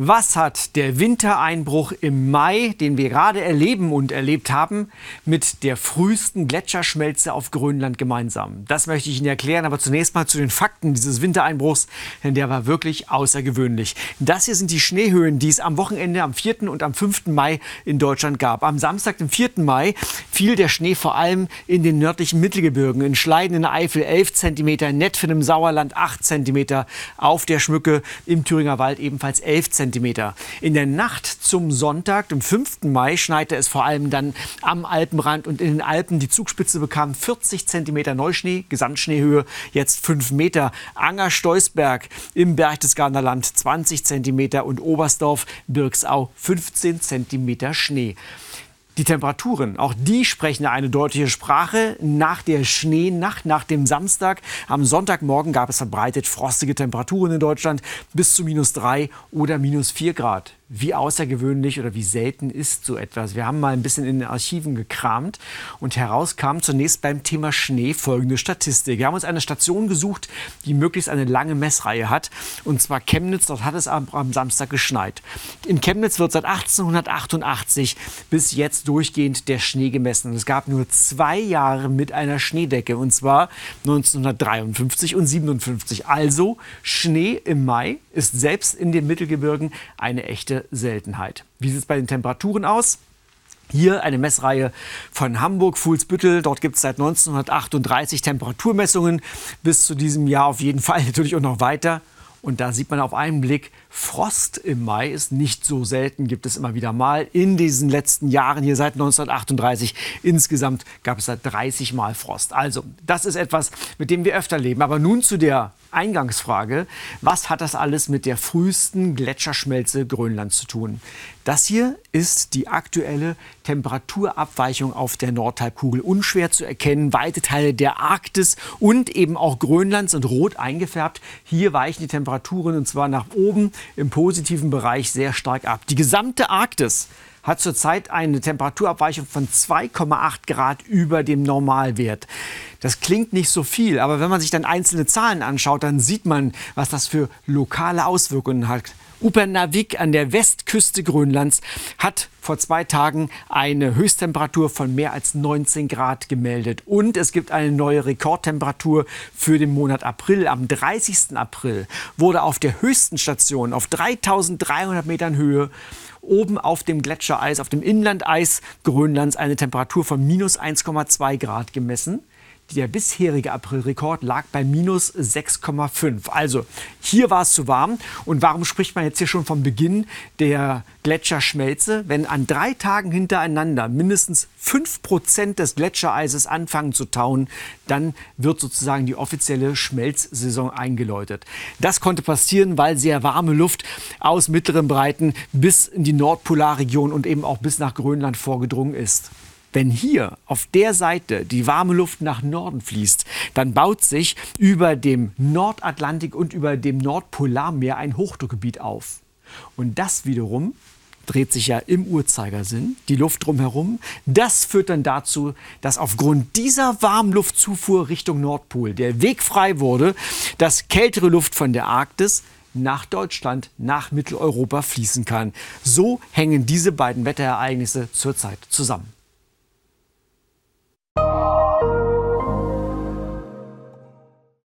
Was hat der Wintereinbruch im Mai, den wir gerade erleben und erlebt haben, mit der frühesten Gletscherschmelze auf Grönland gemeinsam? Das möchte ich Ihnen erklären, aber zunächst mal zu den Fakten dieses Wintereinbruchs, denn der war wirklich außergewöhnlich. Das hier sind die Schneehöhen, die es am Wochenende am 4. und am 5. Mai in Deutschland gab. Am Samstag, dem 4. Mai, fiel der Schnee vor allem in den nördlichen Mittelgebirgen, in Schleiden in Eifel 11 cm, in Netfen im Sauerland 8 cm, auf der Schmücke im Thüringer Wald ebenfalls 11 cm. Zentimeter. In der Nacht zum Sonntag, dem 5. Mai, schneite es vor allem dann am Alpenrand und in den Alpen. Die Zugspitze bekam 40 Zentimeter Neuschnee, Gesamtschneehöhe jetzt 5 Meter. Anger-Steusberg im Berchtesgadener Land 20 Zentimeter und Oberstdorf, Birksau 15 Zentimeter Schnee. Die Temperaturen, auch die sprechen eine deutliche Sprache. Nach der Schneenacht, nach dem Samstag, am Sonntagmorgen gab es verbreitet frostige Temperaturen in Deutschland bis zu minus drei oder minus vier Grad wie außergewöhnlich oder wie selten ist so etwas. Wir haben mal ein bisschen in den Archiven gekramt und herauskam zunächst beim Thema Schnee folgende Statistik. Wir haben uns eine Station gesucht, die möglichst eine lange Messreihe hat, und zwar Chemnitz. Dort hat es am, am Samstag geschneit. In Chemnitz wird seit 1888 bis jetzt durchgehend der Schnee gemessen. Es gab nur zwei Jahre mit einer Schneedecke, und zwar 1953 und 57. Also Schnee im Mai ist selbst in den Mittelgebirgen eine echte Seltenheit. Wie sieht es bei den Temperaturen aus? Hier eine Messreihe von Hamburg, Fuhlsbüttel. Dort gibt es seit 1938 Temperaturmessungen. Bis zu diesem Jahr auf jeden Fall natürlich auch noch weiter. Und da sieht man auf einen Blick, Frost im Mai ist nicht so selten, gibt es immer wieder mal. In diesen letzten Jahren, hier seit 1938, insgesamt gab es da 30 Mal Frost. Also, das ist etwas, mit dem wir öfter leben. Aber nun zu der Eingangsfrage, was hat das alles mit der frühesten Gletscherschmelze Grönlands zu tun? Das hier ist die aktuelle Temperaturabweichung auf der Nordhalbkugel. Unschwer zu erkennen, weite Teile der Arktis und eben auch Grönland sind rot eingefärbt. Hier weichen die Temperaturen und zwar nach oben im positiven Bereich sehr stark ab. Die gesamte Arktis hat zurzeit eine Temperaturabweichung von 2,8 Grad über dem Normalwert. Das klingt nicht so viel, aber wenn man sich dann einzelne Zahlen anschaut, dann sieht man, was das für lokale Auswirkungen hat. Upernavik an der Westküste Grönlands hat vor zwei Tagen eine Höchsttemperatur von mehr als 19 Grad gemeldet. Und es gibt eine neue Rekordtemperatur für den Monat April. Am 30. April wurde auf der höchsten Station auf 3300 Metern Höhe oben auf dem Gletschereis, auf dem Inlandeis Grönlands eine Temperatur von minus 1,2 Grad gemessen. Der bisherige Aprilrekord lag bei minus 6,5. Also hier war es zu warm. Und warum spricht man jetzt hier schon vom Beginn der Gletscherschmelze? Wenn an drei Tagen hintereinander mindestens 5% des Gletschereises anfangen zu tauen, dann wird sozusagen die offizielle Schmelzsaison eingeläutet. Das konnte passieren, weil sehr warme Luft aus mittleren Breiten bis in die Nordpolarregion und eben auch bis nach Grönland vorgedrungen ist. Wenn hier auf der Seite die warme Luft nach Norden fließt, dann baut sich über dem Nordatlantik und über dem Nordpolarmeer ein Hochdruckgebiet auf. Und das wiederum dreht sich ja im Uhrzeigersinn, die Luft drumherum. Das führt dann dazu, dass aufgrund dieser Warmluftzufuhr Richtung Nordpol der Weg frei wurde, dass kältere Luft von der Arktis nach Deutschland, nach Mitteleuropa fließen kann. So hängen diese beiden Wetterereignisse zurzeit zusammen.